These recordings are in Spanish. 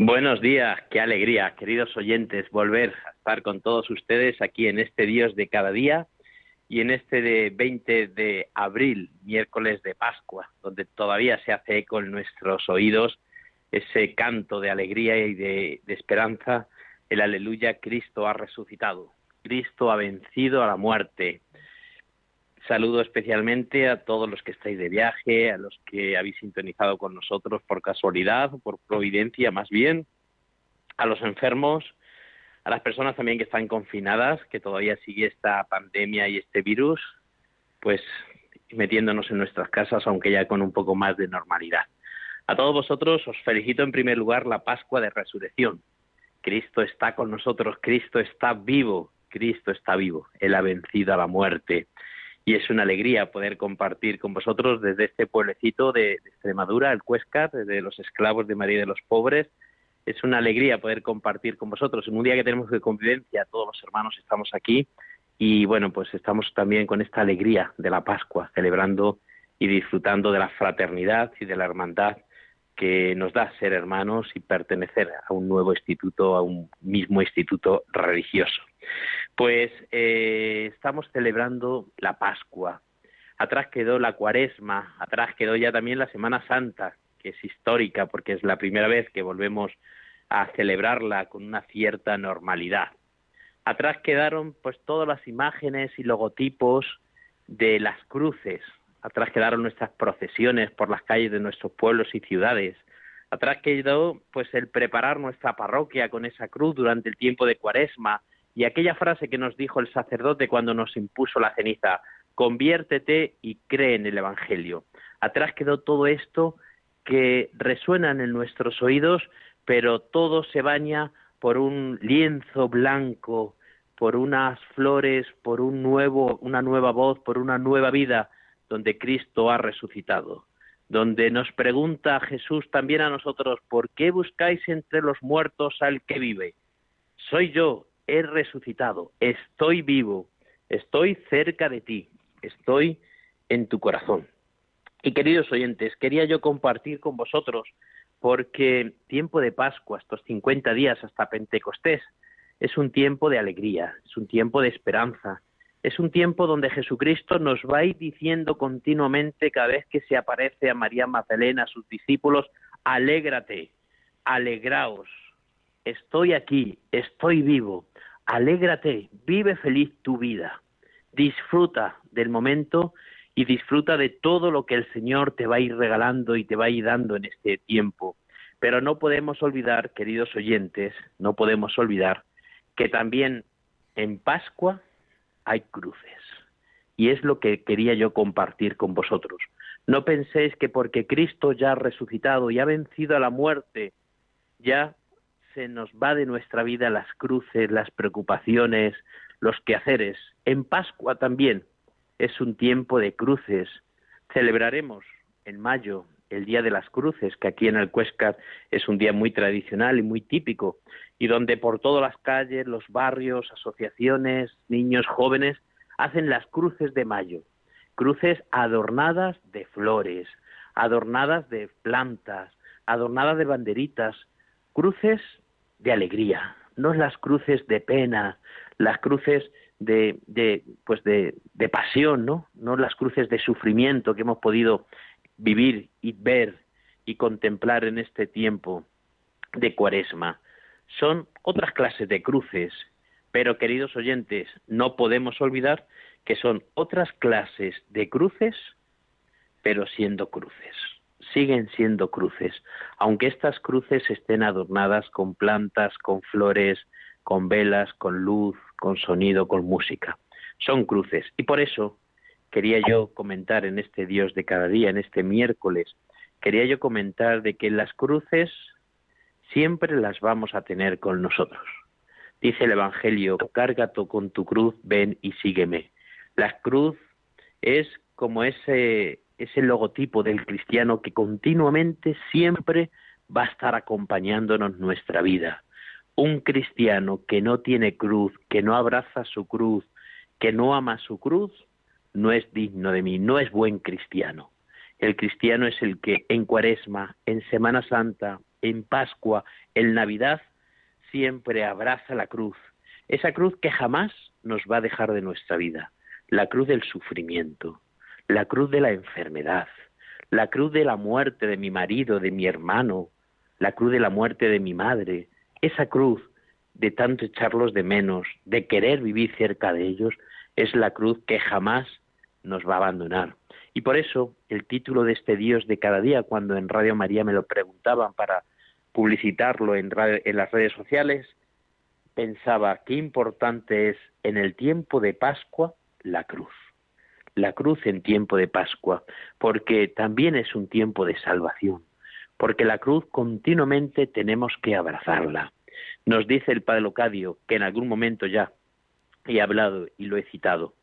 Buenos días, qué alegría, queridos oyentes, volver a estar con todos ustedes aquí en este Dios de cada día y en este de 20 de abril, miércoles de Pascua, donde todavía se hace eco en nuestros oídos ese canto de alegría y de, de esperanza, el aleluya, Cristo ha resucitado, Cristo ha vencido a la muerte, Saludo especialmente a todos los que estáis de viaje, a los que habéis sintonizado con nosotros por casualidad, por providencia más bien, a los enfermos, a las personas también que están confinadas, que todavía sigue esta pandemia y este virus, pues metiéndonos en nuestras casas, aunque ya con un poco más de normalidad. A todos vosotros os felicito en primer lugar la Pascua de Resurrección. Cristo está con nosotros, Cristo está vivo, Cristo está vivo, Él ha vencido a la muerte y es una alegría poder compartir con vosotros desde este pueblecito de, Extremadura, el Cuescar, desde los esclavos de María de los Pobres. Es una alegría poder compartir con vosotros en un día que tenemos de convivencia, todos los hermanos estamos aquí y bueno, pues estamos también con esta alegría de la Pascua, celebrando y disfrutando de la fraternidad y de la hermandad que nos da ser hermanos y pertenecer a un nuevo instituto, a un mismo instituto religioso. Pues eh, estamos celebrando la Pascua. Atrás quedó la Cuaresma, atrás quedó ya también la Semana Santa, que es histórica porque es la primera vez que volvemos a celebrarla con una cierta normalidad. Atrás quedaron pues todas las imágenes y logotipos de las cruces. Atrás quedaron nuestras procesiones por las calles de nuestros pueblos y ciudades. Atrás quedó pues el preparar nuestra parroquia con esa cruz durante el tiempo de Cuaresma, y aquella frase que nos dijo el sacerdote cuando nos impuso la ceniza, conviértete y cree en el Evangelio. Atrás quedó todo esto que resuena en nuestros oídos, pero todo se baña por un lienzo blanco, por unas flores, por un nuevo, una nueva voz, por una nueva vida, donde Cristo ha resucitado, donde nos pregunta Jesús también a nosotros, ¿por qué buscáis entre los muertos al que vive? Soy yo, he resucitado, estoy vivo, estoy cerca de ti, estoy en tu corazón. Y queridos oyentes, quería yo compartir con vosotros, porque tiempo de Pascua, estos 50 días hasta Pentecostés, es un tiempo de alegría, es un tiempo de esperanza, es un tiempo donde Jesucristo nos va a ir diciendo continuamente cada vez que se aparece a María Magdalena, a sus discípulos, alégrate, alegraos, estoy aquí, estoy vivo, alégrate, vive feliz tu vida, disfruta del momento y disfruta de todo lo que el Señor te va a ir regalando y te va a ir dando en este tiempo. Pero no podemos olvidar, queridos oyentes, no podemos olvidar que también en Pascua hay cruces. Y es lo que quería yo compartir con vosotros. No penséis que porque Cristo ya ha resucitado y ha vencido a la muerte, ya se nos va de nuestra vida las cruces, las preocupaciones, los quehaceres. En Pascua también es un tiempo de cruces. Celebraremos en mayo el Día de las Cruces, que aquí en el Cuescar es un día muy tradicional y muy típico, y donde por todas las calles, los barrios, asociaciones, niños, jóvenes, hacen las cruces de mayo, cruces adornadas de flores, adornadas de plantas, adornadas de banderitas, cruces de alegría, no las cruces de pena, las cruces de, de pues de, de, pasión, ¿no? No las cruces de sufrimiento que hemos podido vivir y ver y contemplar en este tiempo de cuaresma. Son otras clases de cruces, pero queridos oyentes, no podemos olvidar que son otras clases de cruces, pero siendo cruces siguen siendo cruces, aunque estas cruces estén adornadas con plantas, con flores, con velas, con luz, con sonido, con música. Son cruces. Y por eso quería yo comentar en este Dios de cada día, en este miércoles, quería yo comentar de que las cruces siempre las vamos a tener con nosotros. Dice el Evangelio, cárgato con tu cruz, ven y sígueme. La cruz es como ese, ese logotipo del cristiano que continuamente, siempre va a estar acompañándonos nuestra vida. Un cristiano que no tiene cruz, que no abraza su cruz, que no ama su cruz, no es digno de mí, no es buen cristiano. El cristiano es el que en Cuaresma, en Semana Santa, en Pascua, en Navidad, siempre abraza la cruz, esa cruz que jamás nos va a dejar de nuestra vida, la cruz del sufrimiento, la cruz de la enfermedad, la cruz de la muerte de mi marido, de mi hermano, la cruz de la muerte de mi madre, esa cruz de tanto echarlos de menos, de querer vivir cerca de ellos, es la cruz que jamás nos va a abandonar. Y por eso el título de este Dios de cada día, cuando en Radio María me lo preguntaban para publicitarlo en, en las redes sociales, pensaba qué importante es en el tiempo de Pascua la cruz. La cruz en tiempo de Pascua, porque también es un tiempo de salvación, porque la cruz continuamente tenemos que abrazarla. Nos dice el Padre Locadio, que en algún momento ya he hablado y lo he citado,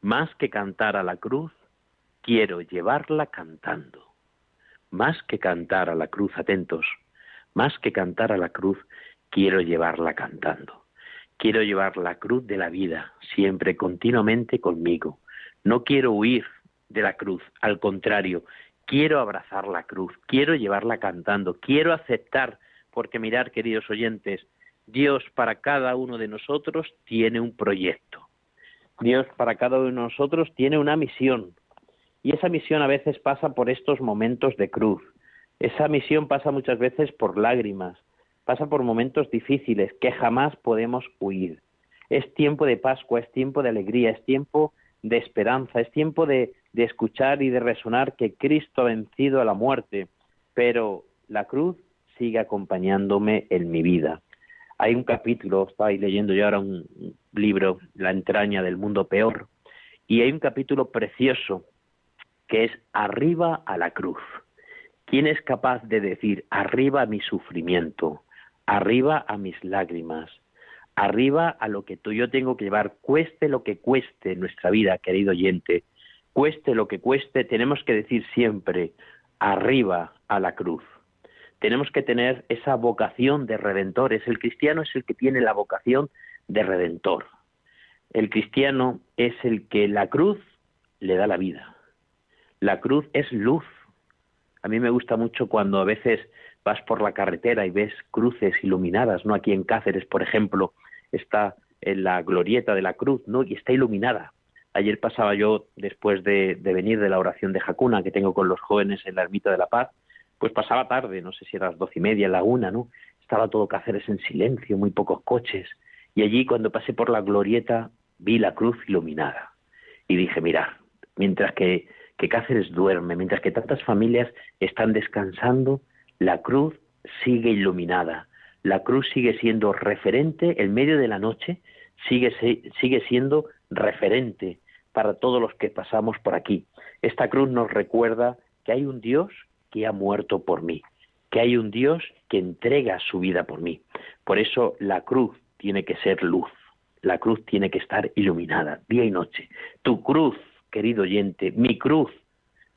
más que cantar a la cruz, quiero llevarla cantando. Más que cantar a la cruz, atentos, más que cantar a la cruz, quiero llevarla cantando. Quiero llevar la cruz de la vida siempre, continuamente conmigo. No quiero huir de la cruz, al contrario, quiero abrazar la cruz, quiero llevarla cantando, quiero aceptar, porque mirar, queridos oyentes, Dios para cada uno de nosotros tiene un proyecto. Dios para cada uno de nosotros tiene una misión. Y esa misión a veces pasa por estos momentos de cruz, esa misión pasa muchas veces por lágrimas, pasa por momentos difíciles que jamás podemos huir. Es tiempo de Pascua, es tiempo de alegría, es tiempo de esperanza, es tiempo de, de escuchar y de resonar que Cristo ha vencido a la muerte, pero la cruz sigue acompañándome en mi vida. Hay un capítulo, estoy leyendo yo ahora un libro, La entraña del mundo peor, y hay un capítulo precioso que es Arriba a la cruz. ¿Quién es capaz de decir arriba a mi sufrimiento, arriba a mis lágrimas, arriba a lo que tú yo tengo que llevar, cueste lo que cueste nuestra vida, querido oyente, cueste lo que cueste, tenemos que decir siempre arriba a la cruz. Tenemos que tener esa vocación de redentores. El cristiano es el que tiene la vocación de redentor. El cristiano es el que la cruz le da la vida. La cruz es luz a mí me gusta mucho cuando a veces vas por la carretera y ves cruces iluminadas, ¿no? Aquí en Cáceres, por ejemplo, está en la glorieta de la cruz, ¿no? Y está iluminada. Ayer pasaba yo, después de, venir de la oración de Jacuna que tengo con los jóvenes en la Ermita de la Paz, pues pasaba tarde, no sé si era las doce y media, la una, ¿no? Estaba todo Cáceres en silencio, muy pocos coches. Y allí, cuando pasé por la glorieta, vi la cruz iluminada. Y dije, mira, mientras que que Cáceres duerme, mientras que tantas familias están descansando, la cruz sigue iluminada, la cruz sigue siendo referente en medio de la noche, sigue, sigue siendo referente para todos los que pasamos por aquí. Esta cruz nos recuerda que hay un Dios que ha muerto por mí, que hay un Dios que entrega su vida por mí. Por eso la cruz tiene que ser luz, la cruz tiene que estar iluminada día y noche. Tu cruz querido oyente, mi cruz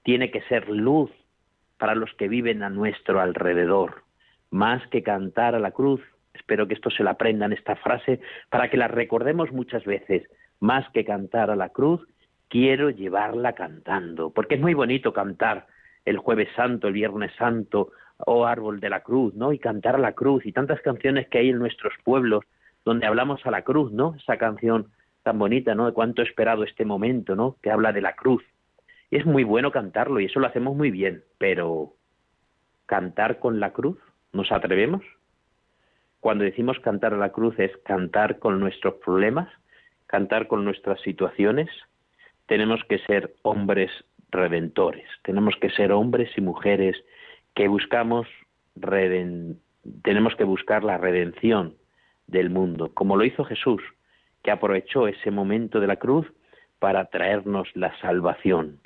tiene que ser luz para los que viven a nuestro alrededor, más que cantar a la cruz. Espero que esto se la aprendan esta frase para que la recordemos muchas veces. Más que cantar a la cruz, quiero llevarla cantando, porque es muy bonito cantar el jueves santo, el viernes santo, o árbol de la cruz, ¿no? Y cantar a la cruz y tantas canciones que hay en nuestros pueblos donde hablamos a la cruz, ¿no? Esa canción tan bonita, ¿no? De cuánto he esperado este momento, ¿no? Que habla de la cruz. Y es muy bueno cantarlo y eso lo hacemos muy bien, pero cantar con la cruz, ¿nos atrevemos? Cuando decimos cantar a la cruz es cantar con nuestros problemas, cantar con nuestras situaciones. Tenemos que ser hombres redentores, tenemos que ser hombres y mujeres que buscamos tenemos que buscar la redención del mundo, como lo hizo Jesús que aprovechó ese momento de la cruz para traernos la salvación.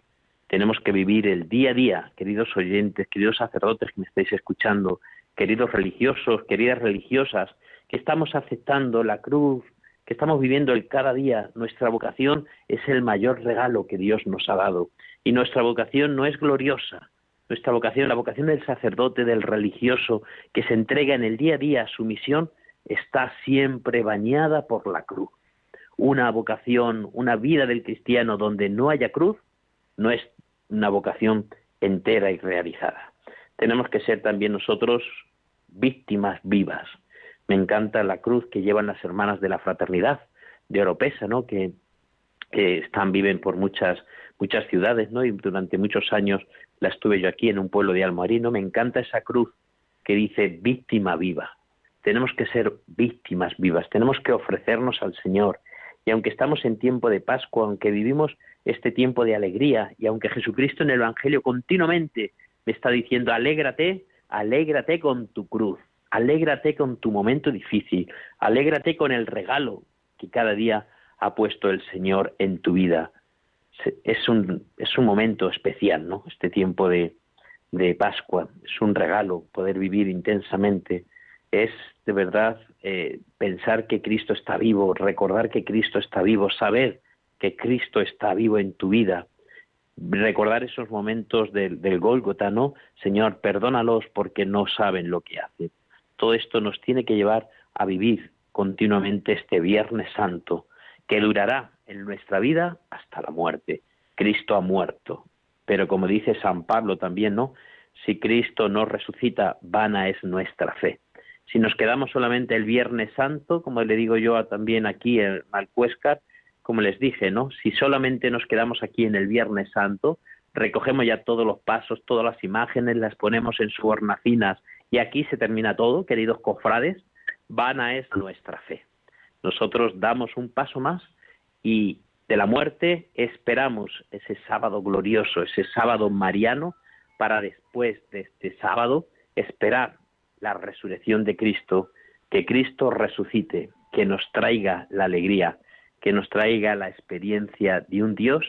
Tenemos que vivir el día a día, queridos oyentes, queridos sacerdotes que me estáis escuchando, queridos religiosos, queridas religiosas, que estamos aceptando la cruz, que estamos viviendo el cada día. Nuestra vocación es el mayor regalo que Dios nos ha dado. Y nuestra vocación no es gloriosa. Nuestra vocación, la vocación del sacerdote, del religioso, que se entrega en el día a día a su misión, está siempre bañada por la cruz. Una vocación, una vida del cristiano donde no haya cruz, no es una vocación entera y realizada. Tenemos que ser también nosotros víctimas vivas. Me encanta la cruz que llevan las hermanas de la fraternidad de Oropesa, ¿no? Que, están viven por muchas muchas ciudades, ¿no? Y durante muchos años la estuve yo aquí en un pueblo de Almoarino. Me encanta esa cruz que dice víctima viva. Tenemos que ser víctimas vivas, tenemos que ofrecernos al Señor. Y aunque estamos en tiempo de Pascua, aunque vivimos este tiempo de alegría, y aunque Jesucristo en el Evangelio continuamente me está diciendo, alégrate, alégrate con tu cruz, alégrate con tu momento difícil, alégrate con el regalo que cada día ha puesto el Señor en tu vida. Es un, es un momento especial, ¿no? Este tiempo de, de Pascua, es un regalo poder vivir intensamente, es de verdad eh, pensar que Cristo está vivo, recordar que Cristo está vivo, saber que Cristo está vivo en tu vida, recordar esos momentos del, del Gólgota, ¿no? Señor, perdónalos porque no saben lo que hacen. Todo esto nos tiene que llevar a vivir continuamente este Viernes Santo, que durará en nuestra vida hasta la muerte. Cristo ha muerto. Pero como dice San Pablo también, ¿no? Si Cristo no resucita, vana es nuestra fe. Si nos quedamos solamente el Viernes Santo, como le digo yo también aquí en Malcuéscar, como les dije, ¿no? Si solamente nos quedamos aquí en el Viernes Santo, recogemos ya todos los pasos, todas las imágenes, las ponemos en sus hornacinas y aquí se termina todo, queridos cofrades, vana es nuestra fe. Nosotros damos un paso más y de la muerte esperamos ese sábado glorioso, ese sábado mariano, para después de este sábado esperar la resurrección de Cristo, que Cristo resucite, que nos traiga la alegría, que nos traiga la experiencia de un Dios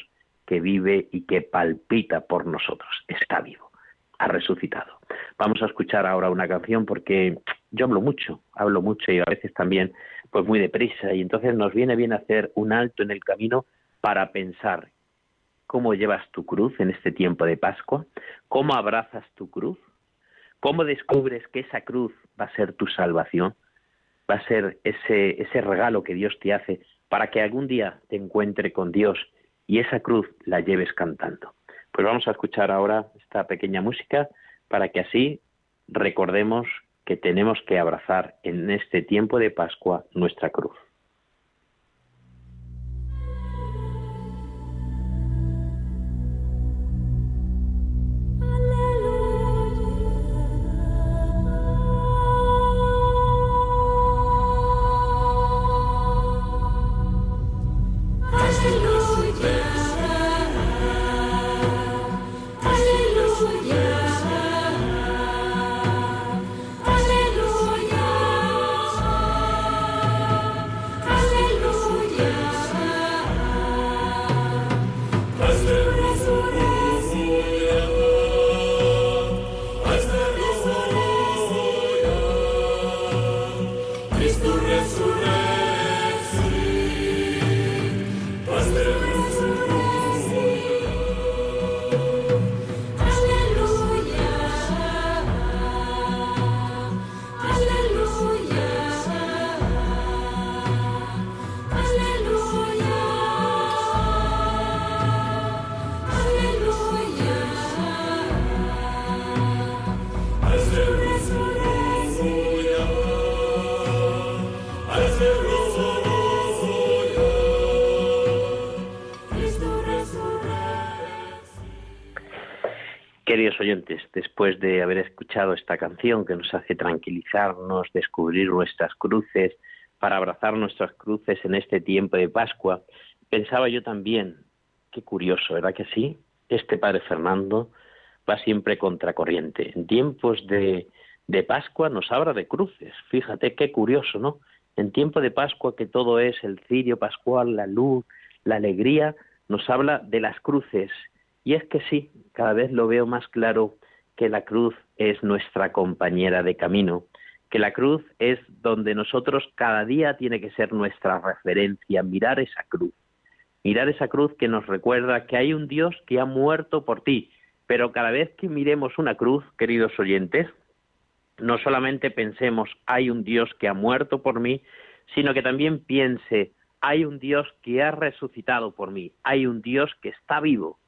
que vive y que palpita por nosotros. Está vivo, ha resucitado. Vamos a escuchar ahora una canción porque yo hablo mucho, hablo mucho y a veces también pues muy deprisa y entonces nos viene bien hacer un alto en el camino para pensar cómo llevas tu cruz en este tiempo de Pascua, cómo abrazas tu cruz, cómo descubres que esa cruz va a ser tu salvación, va a ser ese, ese regalo que Dios te hace para que algún día te encuentre con Dios y esa cruz la lleves cantando. Pues vamos a escuchar ahora esta pequeña música para que así recordemos que tenemos que abrazar en este tiempo de Pascua nuestra cruz. Oyentes, después de haber escuchado esta canción que nos hace tranquilizarnos, descubrir nuestras cruces, para abrazar nuestras cruces en este tiempo de Pascua, pensaba yo también, qué curioso, ¿verdad que sí? Este Padre Fernando va siempre contracorriente. En tiempos de, de Pascua nos habla de cruces. Fíjate qué curioso, ¿no? En tiempo de Pascua, que todo es el cirio pascual, la luz, la alegría, nos habla de las cruces y es que sí, cada vez lo veo más claro que la cruz es nuestra compañera de camino, que la cruz es donde nosotros cada día tiene que ser nuestra referencia, mirar esa cruz. Mirar esa cruz que nos recuerda que hay un Dios que ha muerto por ti. Pero cada vez que miremos una cruz, queridos oyentes, no solamente pensemos hay un Dios que ha muerto por mí, sino que también piense hay un Dios que ha resucitado por mí, hay un Dios que está vivo.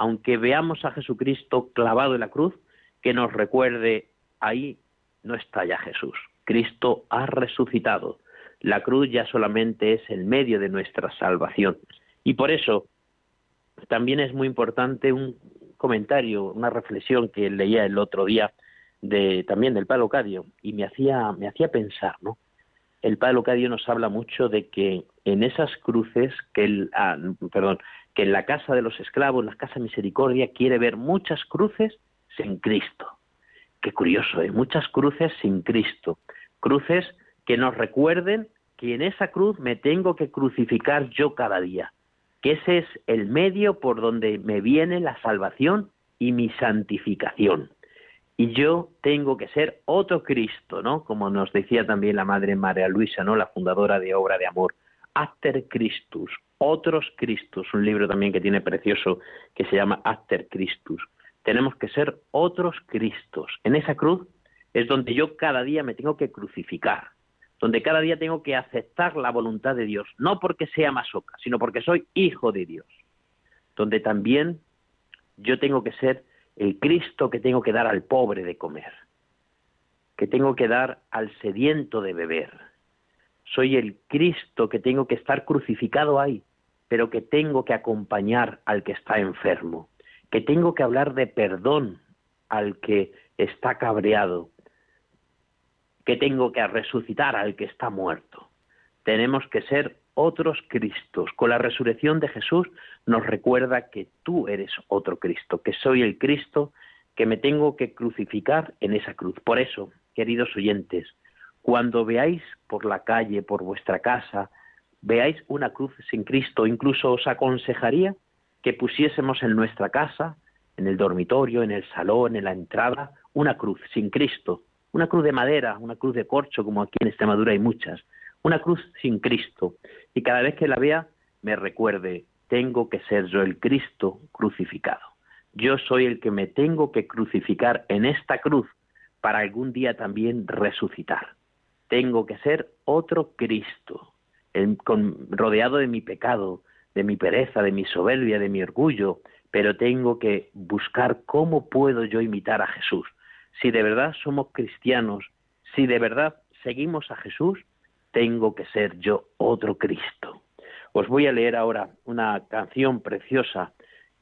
Aunque veamos a Jesucristo clavado en la cruz, que nos recuerde ahí no está ya Jesús. Cristo ha resucitado. La cruz ya solamente es el medio de nuestra salvación. Y por eso también es muy importante un comentario, una reflexión que leía el otro día de también del Padre Locadio y me hacía me hacía pensar, ¿no? El Padre Locadio nos habla mucho de que en esas cruces que el, ah, perdón, que en la casa de los esclavos, en la casa misericordia quiere ver muchas cruces sin Cristo. Qué curioso, ¿eh? muchas cruces sin Cristo. Cruces que nos recuerden que en esa cruz me tengo que crucificar yo cada día, que ese es el medio por donde me viene la salvación y mi santificación. Y yo tengo que ser otro Cristo, ¿no? Como nos decía también la Madre María Luisa, ¿no? La fundadora de Obra de Amor. After Christus, otros Cristos, un libro también que tiene precioso que se llama After Christus tenemos que ser otros Cristos. En esa cruz es donde yo cada día me tengo que crucificar, donde cada día tengo que aceptar la voluntad de Dios, no porque sea masoca, sino porque soy hijo de Dios, donde también yo tengo que ser el Cristo que tengo que dar al pobre de comer, que tengo que dar al sediento de beber. Soy el Cristo que tengo que estar crucificado ahí, pero que tengo que acompañar al que está enfermo que tengo que hablar de perdón al que está cabreado, que tengo que resucitar al que está muerto. Tenemos que ser otros Cristos. Con la resurrección de Jesús nos recuerda que tú eres otro Cristo, que soy el Cristo que me tengo que crucificar en esa cruz. Por eso, queridos oyentes, cuando veáis por la calle, por vuestra casa, veáis una cruz sin Cristo, incluso os aconsejaría que pusiésemos en nuestra casa, en el dormitorio, en el salón, en la entrada, una cruz sin Cristo, una cruz de madera, una cruz de corcho, como aquí en Extremadura hay muchas, una cruz sin Cristo. Y cada vez que la vea, me recuerde, tengo que ser yo el Cristo crucificado. Yo soy el que me tengo que crucificar en esta cruz para algún día también resucitar. Tengo que ser otro Cristo, rodeado de mi pecado, de mi pereza, de mi soberbia, de mi orgullo, pero tengo que buscar cómo puedo yo imitar a Jesús. Si de verdad somos cristianos, si de verdad seguimos a Jesús, tengo que ser yo otro Cristo. Os voy a leer ahora una canción preciosa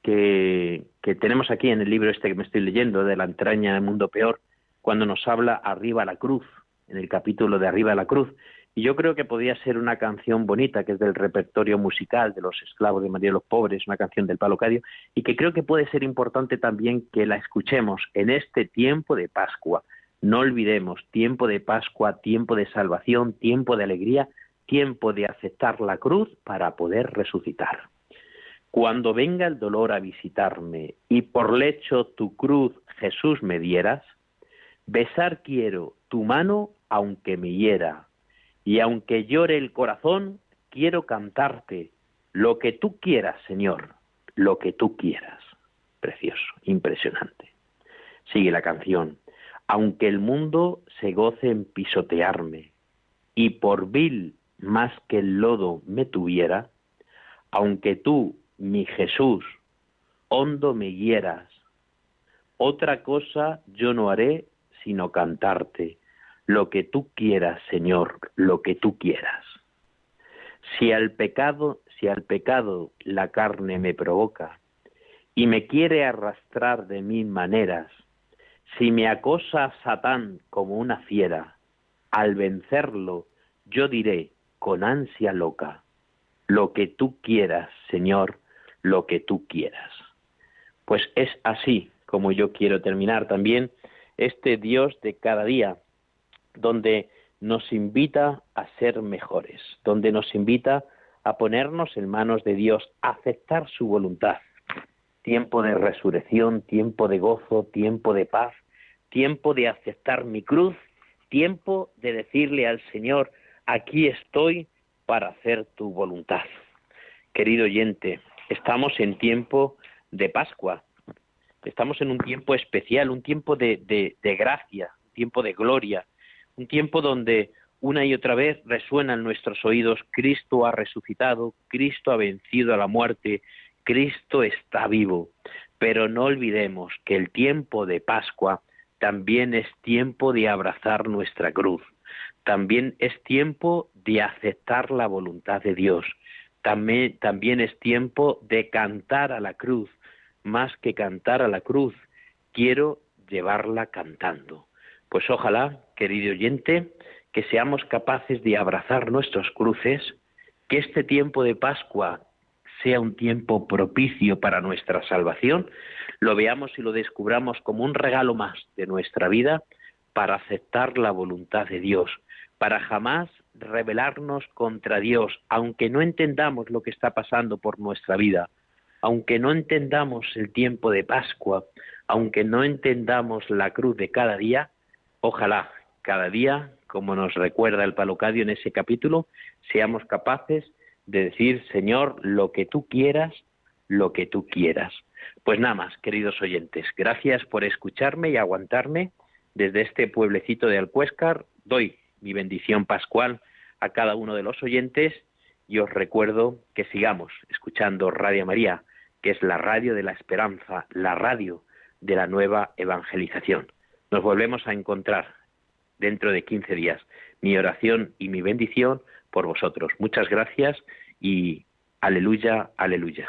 que, que tenemos aquí en el libro este que me estoy leyendo, de la entraña del mundo peor, cuando nos habla arriba la cruz, en el capítulo de arriba la cruz, y yo creo que podría ser una canción bonita, que es del repertorio musical de los esclavos de María de los Pobres, una canción del Palo Cadio, y que creo que puede ser importante también que la escuchemos en este tiempo de Pascua. No olvidemos, tiempo de Pascua, tiempo de salvación, tiempo de alegría, tiempo de aceptar la cruz para poder resucitar. Cuando venga el dolor a visitarme y por lecho tu cruz Jesús me dieras, besar quiero tu mano aunque me hiera y aunque llore el corazón, quiero cantarte lo que tú quieras, Señor, lo que tú quieras. Precioso, impresionante. Sigue la canción. Aunque el mundo se goce en pisotearme y por vil más que el lodo me tuviera, aunque tú, mi Jesús, hondo me hieras, otra cosa yo no haré sino cantarte lo que tú quieras, Señor, lo que tú quieras. Si al pecado, si al pecado la carne me provoca y me quiere arrastrar de mil maneras, si me acosa Satán como una fiera, al vencerlo yo diré con ansia loca, lo que tú quieras, Señor, lo que tú quieras. Pues es así como yo quiero terminar también este Dios de cada día, donde nos invita a ser mejores, donde nos invita a ponernos en manos de Dios, a aceptar su voluntad. Tiempo de resurrección, tiempo de gozo, tiempo de paz, tiempo de aceptar mi cruz tiempo de decirle al Señor, aquí estoy para hacer tu voluntad. Querido oyente, estamos en tiempo de Pascua, estamos en un tiempo especial, un tiempo de, de, gracia, un tiempo de gloria, un tiempo donde una y otra vez resuena en nuestros oídos, Cristo ha resucitado, Cristo ha vencido a la muerte, Cristo está vivo. Pero no olvidemos que el tiempo de Pascua también es tiempo de abrazar nuestra cruz, también es tiempo de aceptar la voluntad de Dios, también, también es tiempo de cantar a la cruz, más que cantar a la cruz, quiero llevarla cantando. Pues ojalá, querido oyente, que seamos capaces de abrazar nuestros cruces, que este tiempo de Pascua sea un tiempo propicio para nuestra salvación, lo veamos y lo descubramos como un regalo más de nuestra vida para aceptar la voluntad de Dios, para jamás rebelarnos contra Dios, aunque no entendamos lo que está pasando por nuestra vida, aunque no entendamos el tiempo de Pascua, aunque no entendamos la cruz de cada día, ojalá cada día, como nos recuerda el Palocadio en ese capítulo, seamos capaces de decir, Señor, lo que tú quieras, lo que tú quieras. Pues nada más, queridos oyentes, gracias por escucharme y aguantarme desde este pueblecito de Alcuéscar. Doy mi bendición pascual a cada uno de los oyentes y os recuerdo que sigamos escuchando Radio María, que es la radio de la esperanza, la radio de la nueva evangelización. Nos volvemos a encontrar dentro de 15 días. Mi oración y mi bendición por vosotros. Muchas gracias y aleluya, aleluya.